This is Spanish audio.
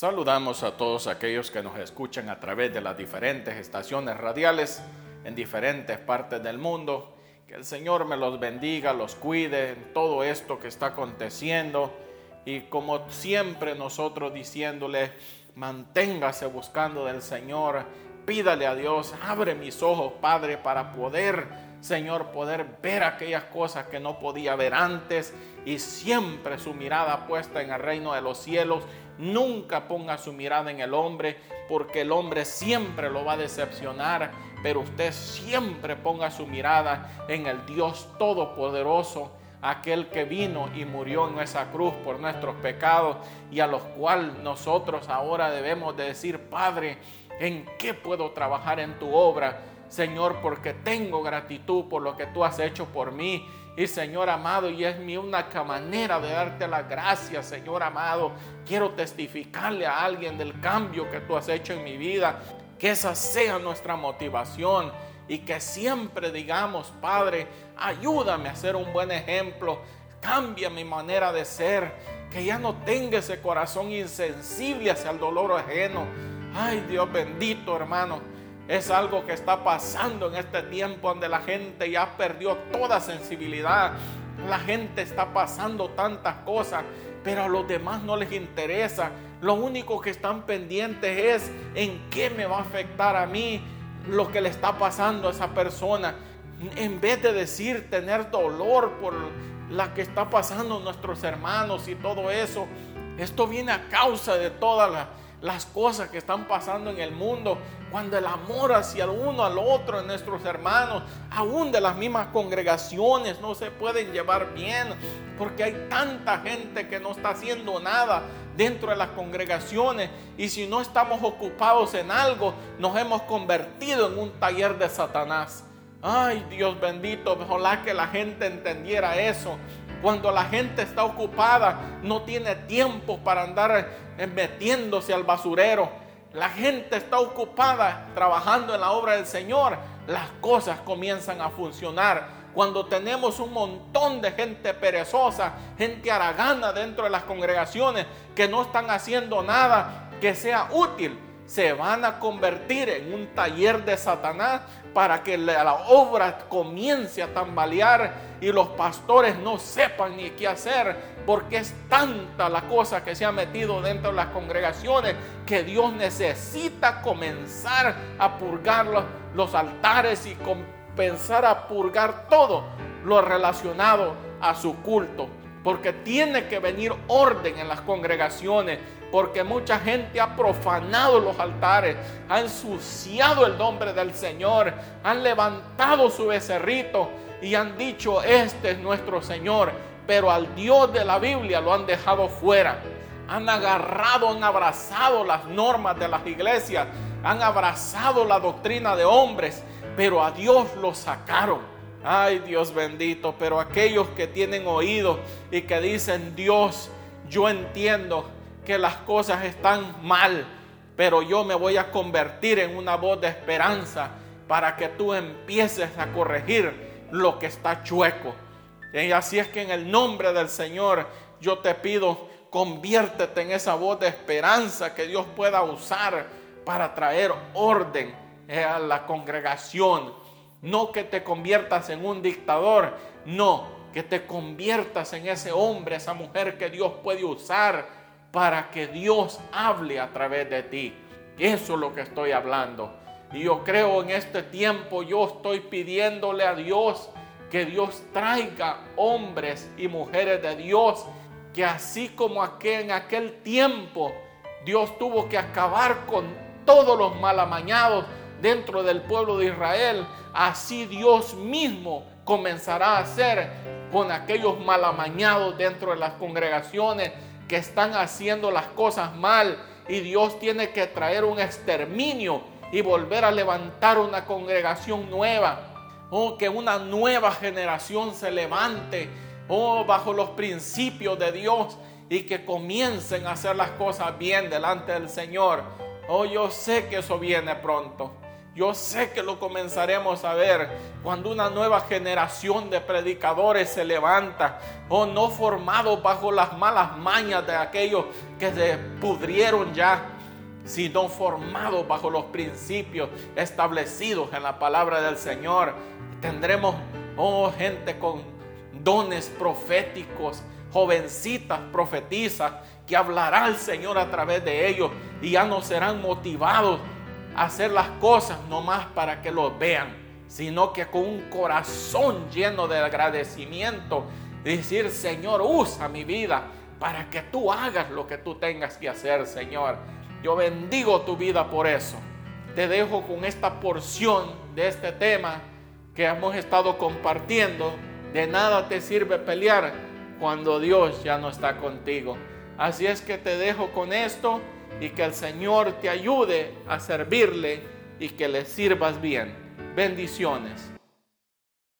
Saludamos a todos aquellos que nos escuchan a través de las diferentes estaciones radiales en diferentes partes del mundo. Que el Señor me los bendiga, los cuide en todo esto que está aconteciendo. Y como siempre nosotros diciéndole, manténgase buscando del Señor, pídale a Dios, abre mis ojos, Padre, para poder, Señor, poder ver aquellas cosas que no podía ver antes y siempre su mirada puesta en el reino de los cielos Nunca ponga su mirada en el hombre, porque el hombre siempre lo va a decepcionar, pero usted siempre ponga su mirada en el Dios Todopoderoso, aquel que vino y murió en esa cruz por nuestros pecados y a los cuales nosotros ahora debemos de decir, Padre, ¿en qué puedo trabajar en tu obra? Señor, porque tengo gratitud por lo que tú has hecho por mí y Señor amado, y es mi única manera de darte las gracias, Señor amado. Quiero testificarle a alguien del cambio que tú has hecho en mi vida. Que esa sea nuestra motivación y que siempre digamos, Padre, ayúdame a ser un buen ejemplo. Cambia mi manera de ser. Que ya no tenga ese corazón insensible hacia el dolor ajeno. Ay Dios bendito hermano es algo que está pasando en este tiempo donde la gente ya perdió toda sensibilidad. La gente está pasando tantas cosas, pero a los demás no les interesa. Lo único que están pendientes es en qué me va a afectar a mí lo que le está pasando a esa persona. En vez de decir tener dolor por la que está pasando nuestros hermanos y todo eso, esto viene a causa de todas las las cosas que están pasando en el mundo, cuando el amor hacia el uno al otro de nuestros hermanos, aún de las mismas congregaciones, no se pueden llevar bien, porque hay tanta gente que no está haciendo nada dentro de las congregaciones y si no estamos ocupados en algo, nos hemos convertido en un taller de Satanás. Ay, Dios bendito, ojalá que la gente entendiera eso cuando la gente está ocupada, no tiene tiempo para andar eh, metiéndose al basurero. La gente está ocupada trabajando en la obra del Señor. Las cosas comienzan a funcionar. Cuando tenemos un montón de gente perezosa, gente aragana dentro de las congregaciones que no están haciendo nada que sea útil, se van a convertir en un taller de Satanás para que la obra comience a tambalear y los pastores no sepan ni qué hacer, porque es tanta la cosa que se ha metido dentro de las congregaciones que Dios necesita comenzar a purgar los, altares y comenzar a purgar todo lo relacionado a su culto, porque tiene que venir orden en las congregaciones porque mucha gente ha profanado los altares, ha ensuciado el nombre del Señor, han levantado su becerrito y han dicho, este es nuestro Señor, pero al Dios de la Biblia lo han dejado fuera. Han agarrado, han abrazado las normas de las iglesias, han abrazado la doctrina de hombres, pero a Dios lo sacaron. Ay Dios bendito, pero aquellos que tienen oídos y que dicen, Dios, yo entiendo que las cosas están mal, pero yo me voy a convertir en una voz de esperanza para que tú empieces a corregir lo que está chueco. Y así es que en el nombre del Señor yo te pido, conviértete en esa voz de esperanza que Dios pueda usar para traer orden a la congregación. No que te conviertas en un dictador, no, que te conviertas en ese hombre, esa mujer que Dios puede usar para que Dios hable a través de ti. Eso es lo que estoy hablando. Y yo creo en este tiempo, yo estoy pidiéndole a Dios que Dios traiga hombres y mujeres de Dios, que así como en aquel tiempo Dios tuvo que acabar con todos los malamañados dentro del pueblo de Israel, así Dios mismo comenzará a hacer con aquellos malamañados dentro de las congregaciones que están haciendo las cosas mal y Dios tiene que traer un exterminio y volver a levantar una congregación nueva. oh, que una nueva generación se levante, oh, bajo los principios de Dios y que comiencen a hacer las cosas bien delante del Señor. Oh, yo sé que eso viene pronto. Yo sé que lo comenzaremos a ver cuando una nueva generación de predicadores se levanta, o no formados bajo las malas mañas de aquellos que se pudrieron ya, sino formados bajo los principios establecidos en la palabra del Señor. Tendremos, oh, gente con dones proféticos, jovencitas profetizas que hablará el Señor a través de ellos y ya no serán motivados hacer las cosas nomás para que los vean, sino que con un corazón lleno de agradecimiento, decir, Señor, usa mi vida para que tú hagas lo que tú tengas que hacer, Señor. Yo bendigo tu vida por eso. Te dejo con esta porción de este tema que hemos estado compartiendo. De nada te sirve pelear cuando Dios ya no está contigo. Así es que te dejo con esto y que el Señor te ayude a servirle y que le sirvas bien. Bendiciones.